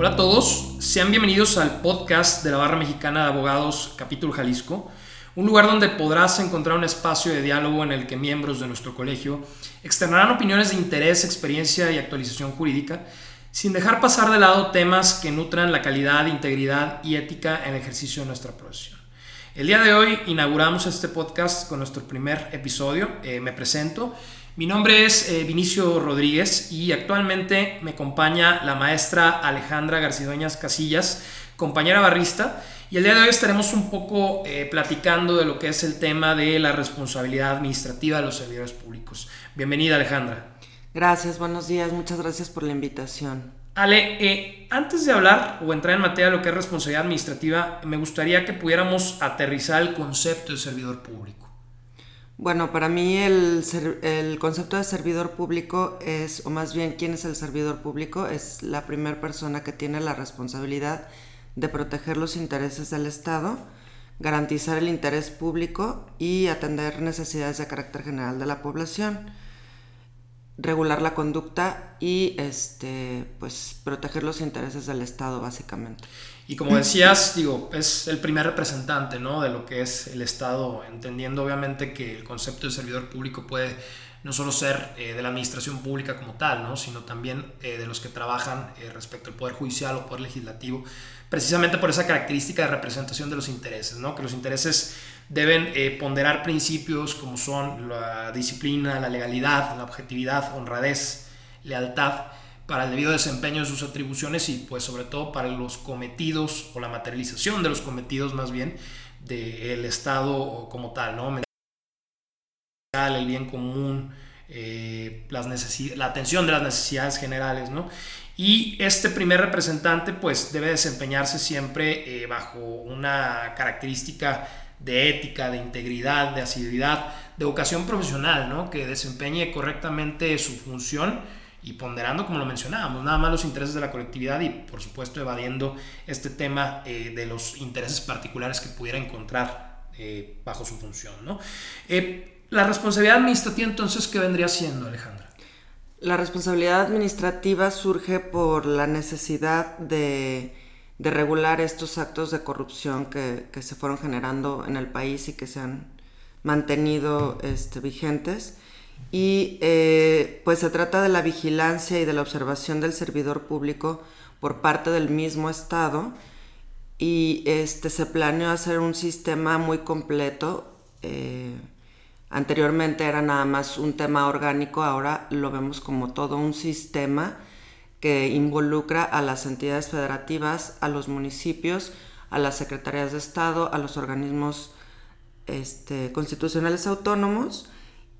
Hola a todos, sean bienvenidos al podcast de la Barra Mexicana de Abogados Capítulo Jalisco, un lugar donde podrás encontrar un espacio de diálogo en el que miembros de nuestro colegio externarán opiniones de interés, experiencia y actualización jurídica, sin dejar pasar de lado temas que nutran la calidad, integridad y ética en el ejercicio de nuestra profesión. El día de hoy inauguramos este podcast con nuestro primer episodio. Eh, me presento. Mi nombre es eh, Vinicio Rodríguez y actualmente me acompaña la maestra Alejandra Garcidueñas Casillas, compañera barrista, y el día de hoy estaremos un poco eh, platicando de lo que es el tema de la responsabilidad administrativa de los servidores públicos. Bienvenida Alejandra. Gracias, buenos días, muchas gracias por la invitación. Ale, eh, antes de hablar o entrar en materia de lo que es responsabilidad administrativa, me gustaría que pudiéramos aterrizar el concepto de servidor público. Bueno, para mí el, el, concepto de servidor público es, o más bien, ¿quién es el servidor público? Es la primera persona que tiene la responsabilidad de proteger los intereses del Estado, garantizar el interés público y atender necesidades de carácter general de la población, regular la conducta y este, pues, proteger los intereses del Estado, básicamente. Y como decías, digo, es el primer representante ¿no? de lo que es el Estado, entendiendo obviamente que el concepto de servidor público puede no solo ser eh, de la administración pública como tal, ¿no? sino también eh, de los que trabajan eh, respecto al Poder Judicial o Poder Legislativo, precisamente por esa característica de representación de los intereses, ¿no? que los intereses deben ponderar principios como son la disciplina, la legalidad, la objetividad, honradez, lealtad, para el debido desempeño de sus atribuciones y pues sobre todo para los cometidos o la materialización de los cometidos más bien del Estado como tal, ¿no? El bien común, eh, la atención de las necesidades generales, ¿no? Y este primer representante pues debe desempeñarse siempre eh, bajo una característica de ética, de integridad, de asiduidad, de vocación profesional, ¿no? Que desempeñe correctamente su función y ponderando, como lo mencionábamos, nada más los intereses de la colectividad y, por supuesto, evadiendo este tema eh, de los intereses particulares que pudiera encontrar eh, bajo su función. ¿no? Eh, la responsabilidad administrativa, entonces, ¿qué vendría siendo, Alejandra? La responsabilidad administrativa surge por la necesidad de, de regular estos actos de corrupción que, que, se fueron generando en el país y que se han mantenido este, vigentes y eh, pues se trata de la vigilancia y de la observación del servidor público por parte del mismo Estado y este, se planeó hacer un sistema muy completo. Eh, anteriormente era nada más un tema orgánico, ahora lo vemos como todo un sistema que involucra a las entidades federativas, a los municipios, a las secretarías de Estado, a los organismos este, constitucionales autónomos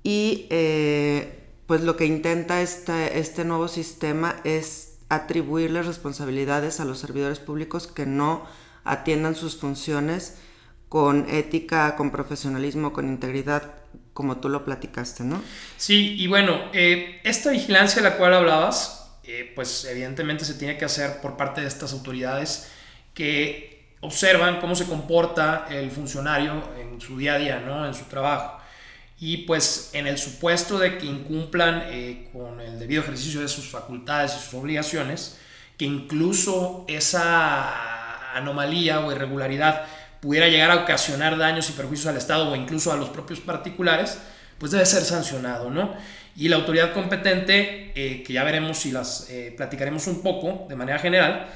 y eh, pues lo que intenta este, este nuevo sistema es atribuirle responsabilidades a los servidores públicos que no atiendan sus funciones con ética, con profesionalismo, con integridad, como tú lo platicaste, ¿no? Sí, y bueno, eh, esta vigilancia de la cual hablabas, pues evidentemente se tiene que hacer por parte de estas autoridades que observan cómo se comporta el funcionario en su día a día, ¿no? En su trabajo y pues en el supuesto de que incumplan eh, con el debido ejercicio de sus facultades y sus obligaciones, que incluso esa anomalía o irregularidad pudiera llegar a ocasionar daños y perjuicios al Estado o incluso a los propios particulares, pues debe ser sancionado, ¿no? Y la autoridad competente, eh, que ya veremos si las eh, platicaremos un poco de manera general,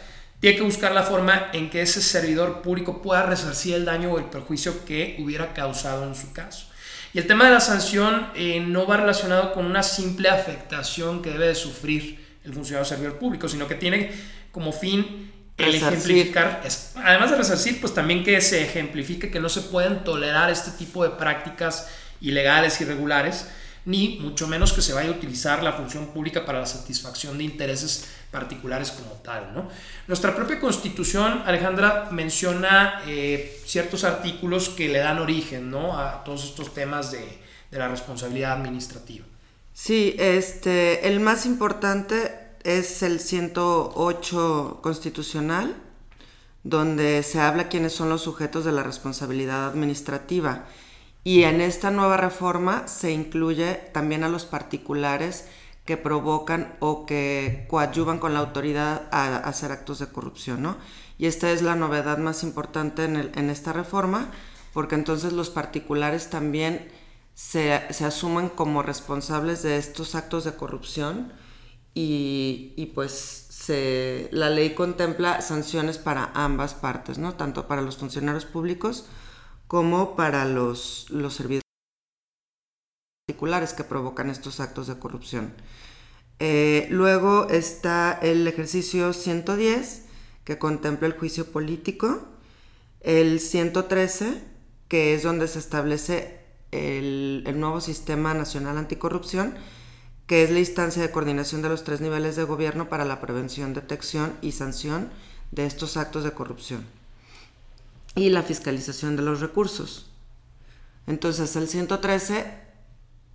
tiene que buscar la forma en que ese servidor público pueda resarcir el daño o el perjuicio que hubiera causado en su caso. Y el tema de la sanción eh, no va relacionado con una simple afectación que debe de sufrir el funcionario servidor público, sino que tiene como fin el ejemplificar, además de resarcir, pues también que se ejemplifique que no se pueden tolerar este tipo de prácticas ilegales, irregulares, ni mucho menos que se vaya a utilizar la función pública para la satisfacción de intereses particulares como tal. ¿no? Nuestra propia constitución, Alejandra, menciona eh, ciertos artículos que le dan origen ¿no? a todos estos temas de, de, la responsabilidad administrativa. Sí, este, el más importante es el 108 constitucional, donde se habla quiénes son los sujetos de la responsabilidad administrativa. Y en esta nueva reforma se incluye también a los particulares que provocan o que coadyuvan con la autoridad a, hacer actos de corrupción, ¿no? Y esta es la novedad más importante en, esta reforma, porque entonces los particulares también se, asumen como responsables de estos actos de corrupción y, pues se, la ley contempla sanciones para ambas partes, ¿no? Tanto para los funcionarios públicos como para los, los particulares que provocan estos actos de corrupción. Eh, luego está el ejercicio 110, que contempla el juicio político. El 113, que es donde se establece el, el, nuevo Sistema Nacional Anticorrupción, que es la instancia de coordinación de los tres niveles de gobierno para la prevención, detección y sanción de estos actos de corrupción. Y la fiscalización de los recursos. Entonces, el 113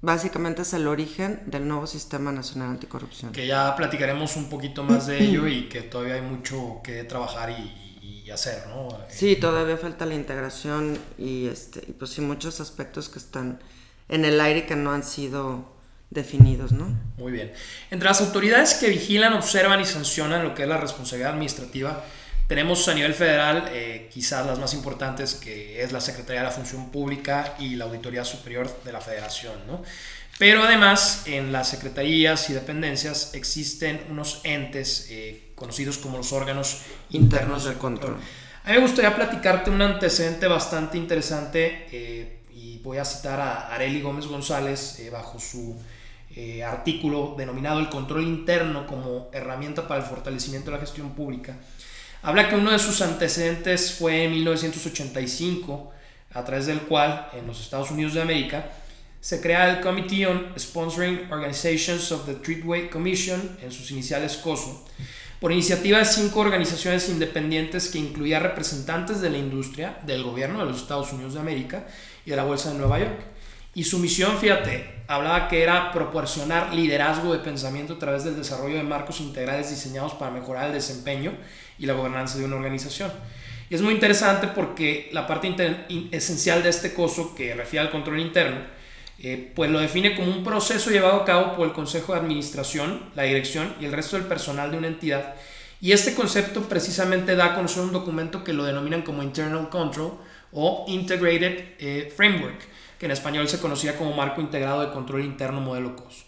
básicamente es el origen del nuevo Sistema Nacional Anticorrupción. Que ya platicaremos un poquito más de ello y que todavía hay mucho que trabajar y, hacer, ¿no? Sí, todavía falta la integración y, este, y pues sí, muchos aspectos que están en el aire que no han sido definidos, ¿no? Muy bien. Entre las autoridades que vigilan, observan y sancionan lo que es la responsabilidad administrativa, tenemos a nivel federal eh, quizás las más importantes, que es la Secretaría de la Función Pública y la Auditoría Superior de la Federación. ¿no? Pero además en las secretarías y dependencias existen unos entes eh, conocidos como los órganos internos del control. A mí me gustaría platicarte un antecedente bastante interesante eh, y voy a citar a Areli Gómez González bajo su artículo denominado El control interno como herramienta para el fortalecimiento de la gestión pública Habla que uno de sus antecedentes fue en 1985, a través del cual en los Estados Unidos de América se crea el Committee on Sponsoring Organizations of the Treatway Commission, en sus iniciales COSO, por iniciativa de cinco organizaciones independientes que incluía representantes de la industria, del gobierno de los Estados Unidos de América y de la Bolsa de Nueva York. Y su misión, fíjate, hablaba que era proporcionar liderazgo de pensamiento a través del desarrollo de marcos integrales diseñados para mejorar el desempeño y la gobernanza de una organización. Y es muy interesante porque la parte esencial de este coso, que refiere al control interno, eh, pues lo define como un proceso llevado a cabo por el Consejo de Administración, la dirección y el resto del personal de una entidad. Y este concepto precisamente da a conocer un documento que lo denominan como Internal Control o Integrated eh, Framework, que en español se conocía como Marco Integrado de Control Interno Modelo COSO.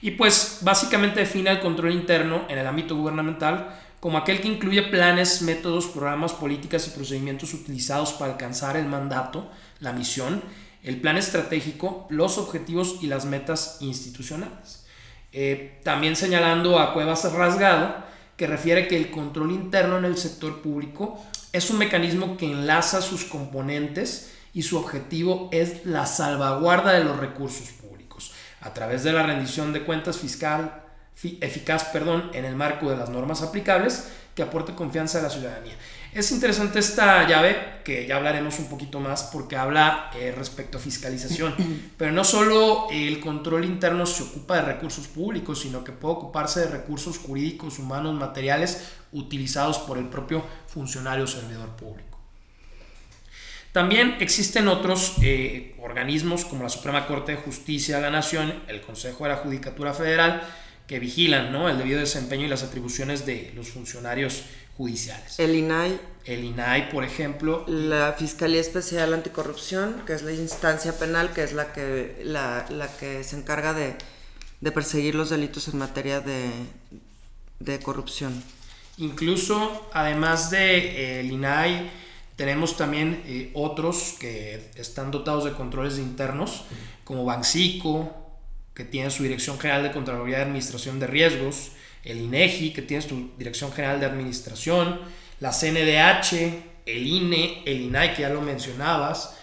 Y pues básicamente define el control interno en el ámbito gubernamental como aquel que incluye planes, métodos, programas, políticas y procedimientos utilizados para alcanzar el mandato, la misión, el plan estratégico, los objetivos y las metas institucionales. Eh, también señalando a Cuevas Rasgado, que refiere que el control interno en el sector público es un mecanismo que enlaza sus componentes y su objetivo es la salvaguarda de los recursos públicos a través de la rendición de cuentas fiscal, eficaz perdón, en el marco de las normas aplicables que aporte confianza a la ciudadanía. Es interesante esta llave, que ya hablaremos un poquito más, porque habla eh, respecto a fiscalización. Pero no solo el control interno se ocupa de recursos públicos, sino que puede ocuparse de recursos jurídicos, humanos, materiales, utilizados por el propio funcionario o servidor público. También existen otros eh, organismos como la Suprema Corte de Justicia de la Nación, el Consejo de la Judicatura Federal, que vigilan ¿no? el debido desempeño y las atribuciones de los funcionarios judiciales. El INAI. El INAI, por ejemplo. La Fiscalía Especial Anticorrupción, que es la instancia penal, que es la que, la, que se encarga de, perseguir los delitos en materia de, corrupción. Incluso, además de eh, INAI, tenemos también eh, otros que están dotados de controles internos, como Bancico, que tiene su Dirección General de Contraloría de Administración de Riesgos, el INEGI, que tiene su Dirección General de Administración, la CNDH, el INE, el INAI, que ya lo mencionabas,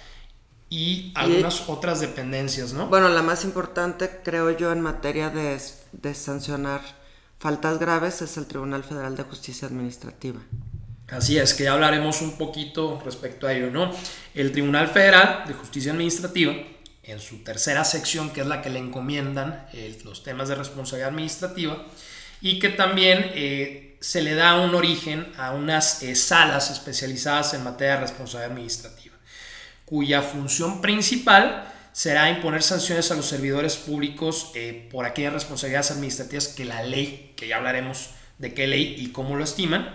y algunas otras dependencias, ¿no? Bueno, la más importante, creo yo, en materia de, de sancionar faltas graves es el Tribunal Federal de Justicia Administrativa. Así es, que ya hablaremos un poquito respecto a ello, ¿no? El Tribunal Federal de Justicia Administrativa en su tercera sección, que es la que le encomiendan eh, los temas de responsabilidad administrativa, y que también eh, se le da un origen a unas eh, salas especializadas en materia de responsabilidad administrativa, cuya función principal será imponer sanciones a los servidores públicos por aquellas responsabilidades administrativas que la ley, que ya hablaremos de qué ley y cómo lo estiman,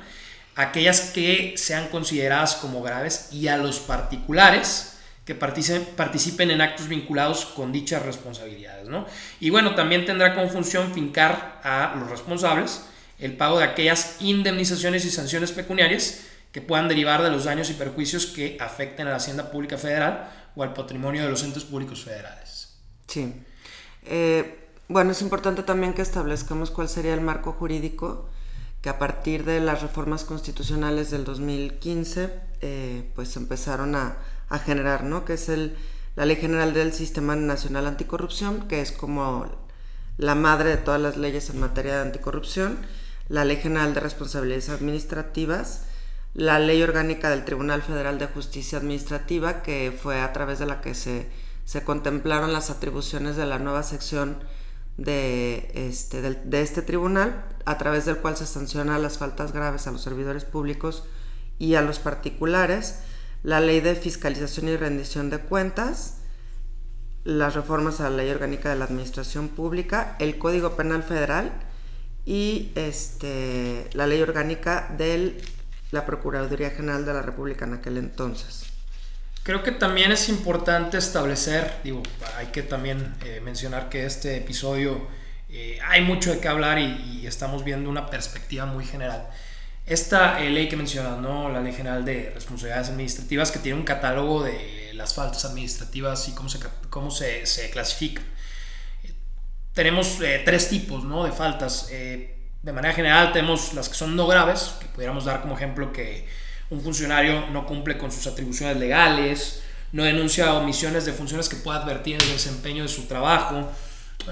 aquellas que sean consideradas como graves y a los particulares que participen, en actos vinculados con dichas responsabilidades. ¿no? Y bueno, también tendrá como función fincar a los responsables el pago de aquellas indemnizaciones y sanciones pecuniarias que puedan derivar de los daños y perjuicios que afecten a la Hacienda Pública Federal o al patrimonio de los entes públicos federales. Sí. Eh, bueno, es importante también que establezcamos cuál sería el marco jurídico que a partir de las reformas constitucionales del 2015 eh, pues empezaron a, generar, ¿no? Que es la Ley General del Sistema Nacional Anticorrupción, que es como la madre de todas las leyes en materia de anticorrupción, la Ley General de Responsabilidades Administrativas, la Ley Orgánica del Tribunal Federal de Justicia Administrativa, que fue a través de la que se contemplaron las atribuciones de la nueva sección de este, de, este tribunal, a través del cual se sanciona las faltas graves a los servidores públicos y a los particulares, la ley de fiscalización y rendición de cuentas, las reformas a la ley orgánica de la administración pública, el Código Penal Federal y este, la ley orgánica de la Procuraduría General de la República en aquel entonces. Creo que también es importante establecer, digo, hay que también eh, mencionar que este episodio eh, hay mucho de qué hablar y, estamos viendo una perspectiva muy general. Esta eh, ley que mencionas, ¿no? la Ley General de Responsabilidades Administrativas, que tiene un catálogo de las faltas administrativas y cómo se, cómo se, se clasifican. tenemos tres tipos ¿no? de faltas. de manera general tenemos las que son no graves, que pudiéramos dar como ejemplo que un funcionario no cumple con sus atribuciones legales, no denuncia omisiones de funciones que pueda advertir en el desempeño de su trabajo,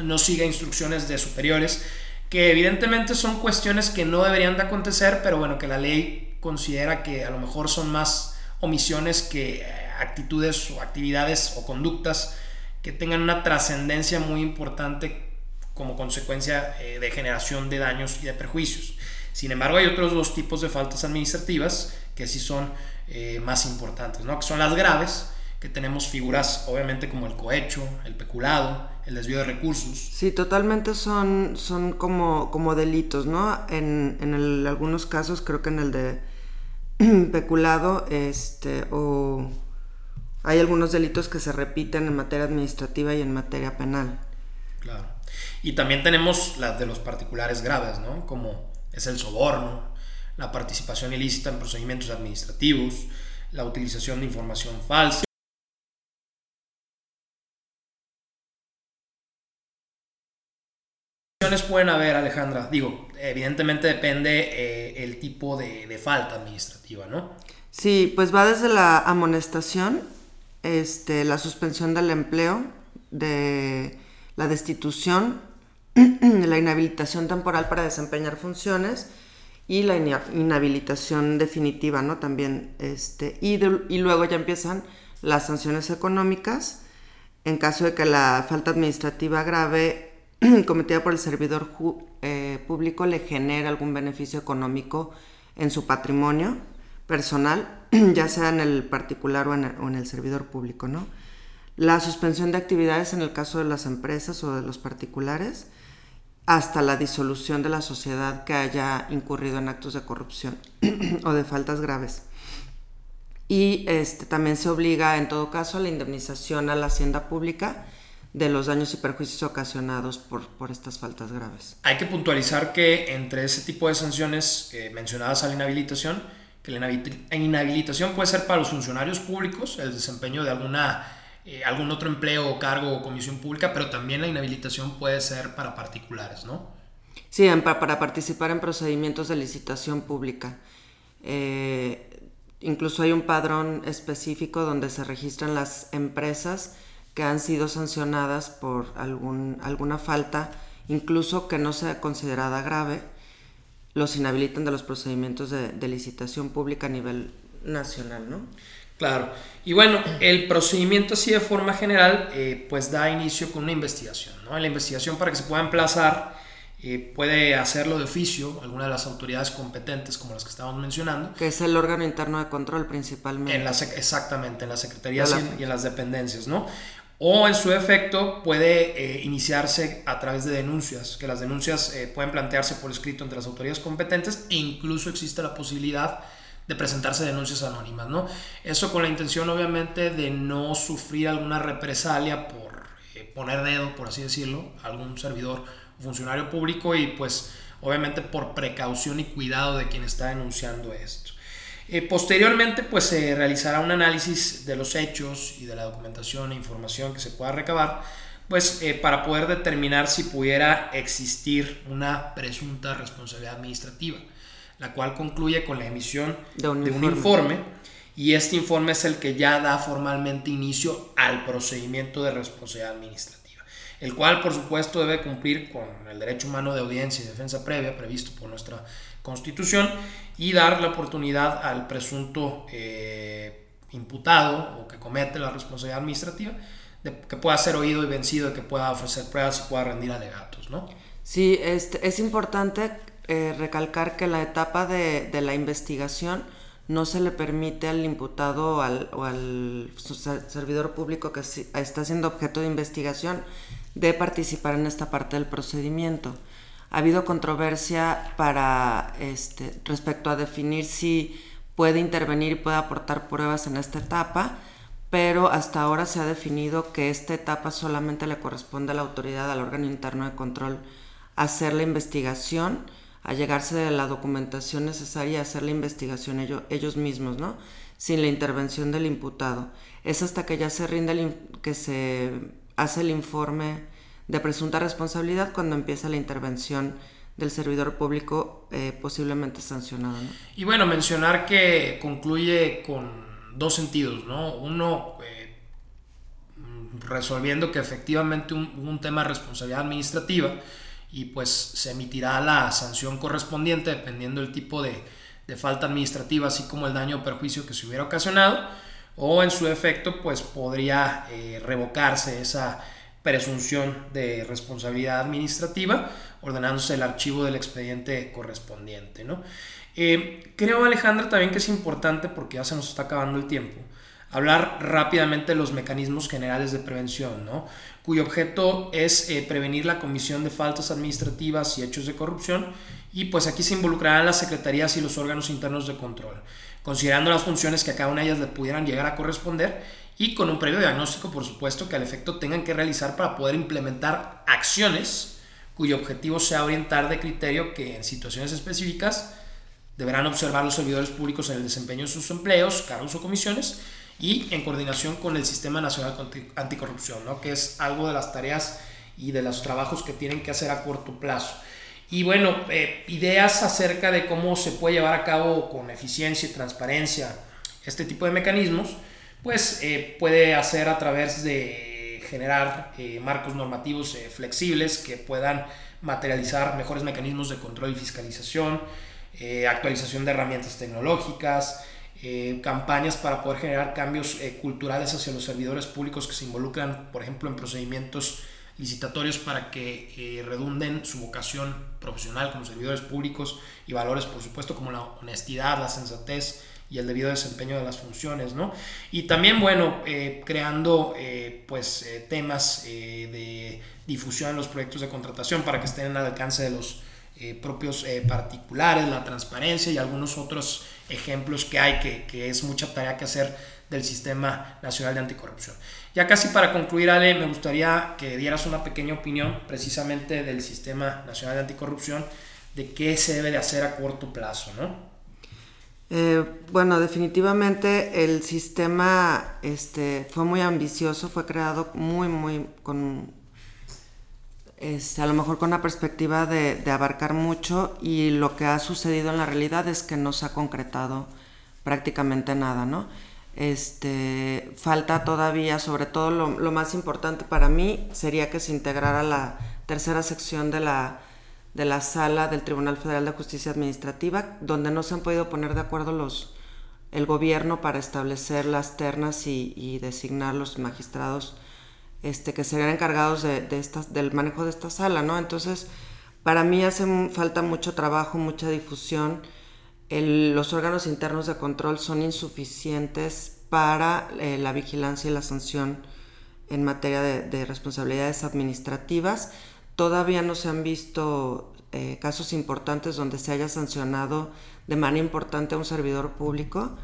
no sigue instrucciones de superiores, que evidentemente son cuestiones que no deberían de acontecer, pero bueno, que la ley considera que a lo mejor son más omisiones que eh, actitudes o actividades o conductas que tengan una trascendencia muy importante como consecuencia eh, de generación de daños y de perjuicios. Sin embargo, hay otros dos tipos de faltas administrativas que sí son eh, más importantes, ¿no? que son las graves, que tenemos figuras obviamente como el cohecho, el peculado, el desvío de recursos. Sí, totalmente son, son como, como delitos, ¿no? En, en algunos casos, creo que en el de peculado, este, o hay algunos delitos que se repiten en materia administrativa y en materia penal. Claro. Y también tenemos las de los particulares graves, ¿no? Como es el soborno, la participación ilícita en procedimientos administrativos, la utilización de información falsa. pueden haber, Alejandra? Digo, evidentemente depende eh, el tipo de, de, falta administrativa, ¿no? Sí, pues va desde la amonestación, este, la suspensión del empleo, de la destitución, la inhabilitación temporal para desempeñar funciones, y la inhabilitación definitiva, ¿no? También, este, y, y luego ya empiezan las sanciones económicas en caso de que la falta administrativa grave cometida por el servidor eh, público le genere algún beneficio económico en su patrimonio personal, ya sea en el particular o en el, o en el servidor público, ¿no? La suspensión de actividades en el caso de las empresas o de los particulares, hasta la disolución de la sociedad que haya incurrido en actos de corrupción o de faltas graves. Y este, también se obliga, en todo caso, a la indemnización a la hacienda pública de los daños y perjuicios ocasionados por, por estas faltas graves. Hay que puntualizar que entre ese tipo de sanciones mencionadas a la inhabilitación, que la inhabilitación puede ser para los funcionarios públicos, el desempeño de alguna eh, algún otro empleo cargo o comisión pública, pero también la inhabilitación puede ser para particulares, ¿no? Sí, para participar en procedimientos de licitación pública. Eh, incluso hay un padrón específico donde se registran las empresas que han sido sancionadas por algún, alguna falta, incluso que no sea considerada grave, los inhabilitan de los procedimientos de licitación pública a nivel nacional, ¿no? Claro. Y bueno, el procedimiento así de forma general, eh, pues da inicio con una investigación. ¿no? La investigación para que se pueda emplazar eh, puede hacerlo de oficio alguna de las autoridades competentes como las que estábamos mencionando. Que es el órgano interno de control principalmente. En exactamente, en las secretarías y, en las dependencias, ¿no? o en su efecto puede eh, iniciarse a través de denuncias, que las denuncias eh, pueden plantearse por escrito entre las autoridades competentes e incluso existe la posibilidad de presentarse denuncias anónimas, ¿no? Eso con la intención obviamente de no sufrir alguna represalia por eh, poner dedo, por así decirlo, a algún servidor funcionario público y pues obviamente por precaución y cuidado de quien está denunciando esto. Eh, posteriormente, pues se realizará un análisis de los hechos y de la documentación e información que se pueda recabar, pues eh, para poder determinar si pudiera existir una presunta responsabilidad administrativa, la cual concluye con la emisión de un, informe. y este informe es el que ya da formalmente inicio al procedimiento de responsabilidad administrativa, el cual por supuesto debe cumplir con el derecho humano de audiencia y defensa previa previsto por nuestra Constitución y dar la oportunidad al presunto eh, imputado o que comete la responsabilidad administrativa de que pueda ser oído y vencido, de que pueda ofrecer pruebas y pueda rendir alegatos, ¿no? Sí, este, es importante eh, recalcar que la etapa de, la investigación no se le permite al imputado o al, o al servidor público que está siendo objeto de investigación de participar en esta parte del procedimiento. Ha habido controversia para este, respecto a definir si puede intervenir y puede aportar pruebas en esta etapa, pero hasta ahora se ha definido que esta etapa solamente le corresponde a la autoridad, al órgano interno de control, hacer la investigación, a llegarse de la documentación necesaria, hacer la investigación ellos, mismos, ¿no? Sin la intervención del imputado. Es hasta que ya se rinde, que se hace el informe de presunta responsabilidad cuando empieza la intervención del servidor público eh, posiblemente sancionado. Y bueno, mencionar que concluye con dos sentidos, ¿no? Uno, eh, resolviendo que efectivamente un, un, tema de responsabilidad administrativa y pues se emitirá la sanción correspondiente dependiendo del tipo de, de falta administrativa, así como el daño o perjuicio que se hubiera ocasionado, o en su efecto pues podría eh, revocarse esa presunción de responsabilidad administrativa, ordenándose el archivo del expediente correspondiente. ¿no? Eh, creo, Alejandra, también que es importante, porque ya se nos está acabando el tiempo, hablar rápidamente de los mecanismos generales de prevención, ¿no? Cuyo objeto es eh, prevenir la comisión de faltas administrativas y hechos de corrupción, y pues aquí se involucrarán las secretarías y los órganos internos de control, considerando las funciones que a cada una de ellas le pudieran llegar a corresponder y con un previo diagnóstico, por supuesto, que al efecto tengan que realizar para poder implementar acciones cuyo objetivo sea orientar de criterio que en situaciones específicas deberán observar los servidores públicos en el desempeño de sus empleos, cargos o comisiones y en coordinación con el Sistema Nacional Anticorrupción, ¿no? que es algo de las tareas y de los trabajos que tienen que hacer a corto plazo. Y bueno, eh, ideas acerca de cómo se puede llevar a cabo con eficiencia y transparencia este tipo de mecanismos pues eh, puede hacer a través de generar eh, marcos normativos flexibles que puedan materializar mejores mecanismos de control y fiscalización, actualización de herramientas tecnológicas, campañas para poder generar cambios culturales hacia los servidores públicos que se involucran, por ejemplo, en procedimientos licitatorios para que redunden su vocación profesional como servidores públicos y valores, por supuesto, como la honestidad, la sensatez, y el debido desempeño de las funciones, ¿no? Y también, bueno, eh, creando eh, pues eh, temas de difusión en los proyectos de contratación para que estén al alcance de los propios particulares, la transparencia y algunos otros ejemplos que hay que, que, es mucha tarea que hacer del Sistema Nacional de Anticorrupción. Ya casi para concluir, Ale, me gustaría que dieras una pequeña opinión precisamente del Sistema Nacional de Anticorrupción, de qué se debe de hacer a corto plazo, ¿no? Eh, bueno, definitivamente el sistema este, fue muy ambicioso, fue creado muy, muy con, este, a lo mejor con una perspectiva de, abarcar mucho y lo que ha sucedido en la realidad es que no se ha concretado prácticamente nada, ¿no? Este, falta todavía, sobre todo lo, lo más importante para mí sería que se integrara la tercera sección de la de la sala del Tribunal Federal de Justicia Administrativa, donde no se han podido poner de acuerdo los, el gobierno para establecer las ternas y, designar los magistrados este, que serían encargados de, estas, del manejo de esta sala, ¿no? Entonces, para mí hace falta mucho trabajo, mucha difusión. los órganos internos de control son insuficientes para eh, la vigilancia y la sanción en materia de, responsabilidades administrativas. Todavía no se han visto eh, casos importantes donde se haya sancionado de manera importante a un servidor público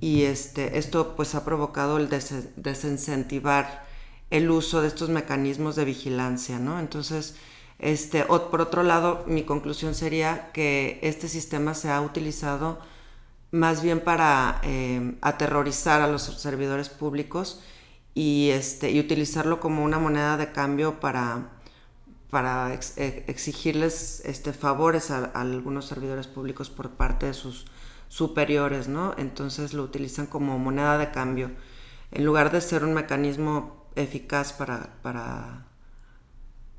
y este, esto pues ha provocado el desincentivar el uso de estos mecanismos de vigilancia, ¿no? Entonces, este, por otro lado, mi conclusión sería que este sistema se ha utilizado más bien para eh, aterrorizar a los servidores públicos y, este, y utilizarlo como una moneda de cambio para, para e, exigirles este, favores a, algunos servidores públicos por parte de sus superiores, ¿no? Entonces lo utilizan como moneda de cambio, en lugar de ser un mecanismo eficaz para, para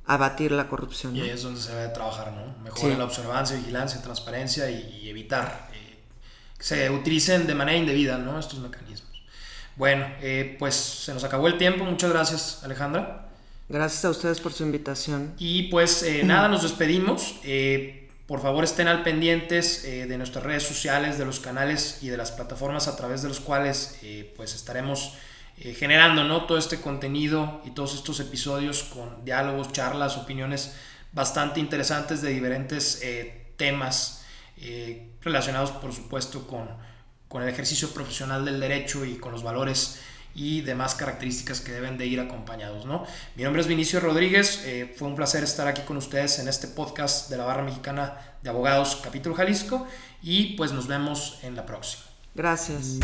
abatir la corrupción. Y ahí es donde se debe trabajar, ¿no? Mejor en la observancia, vigilancia, transparencia y, evitar eh, que se utilicen de manera indebida, ¿no? Estos mecanismos. Bueno, eh, pues se nos acabó el tiempo. Muchas gracias, Alejandra. Gracias a ustedes por su invitación. Y pues eh, nada, nos despedimos. por favor, estén al pendientes de nuestras redes sociales, de los canales y de las plataformas a través de los cuales pues estaremos eh, generando ¿no? todo este contenido y todos estos episodios con diálogos, charlas, opiniones bastante interesantes de diferentes eh, temas eh, relacionados por supuesto con, con, el ejercicio profesional del derecho y con los valores y demás características que deben de ir acompañados. ¿no? Mi nombre es Vinicio Rodríguez, fue un placer estar aquí con ustedes en este podcast de la Barra Mexicana de Abogados Capítulo Jalisco y pues nos vemos en la próxima. Gracias.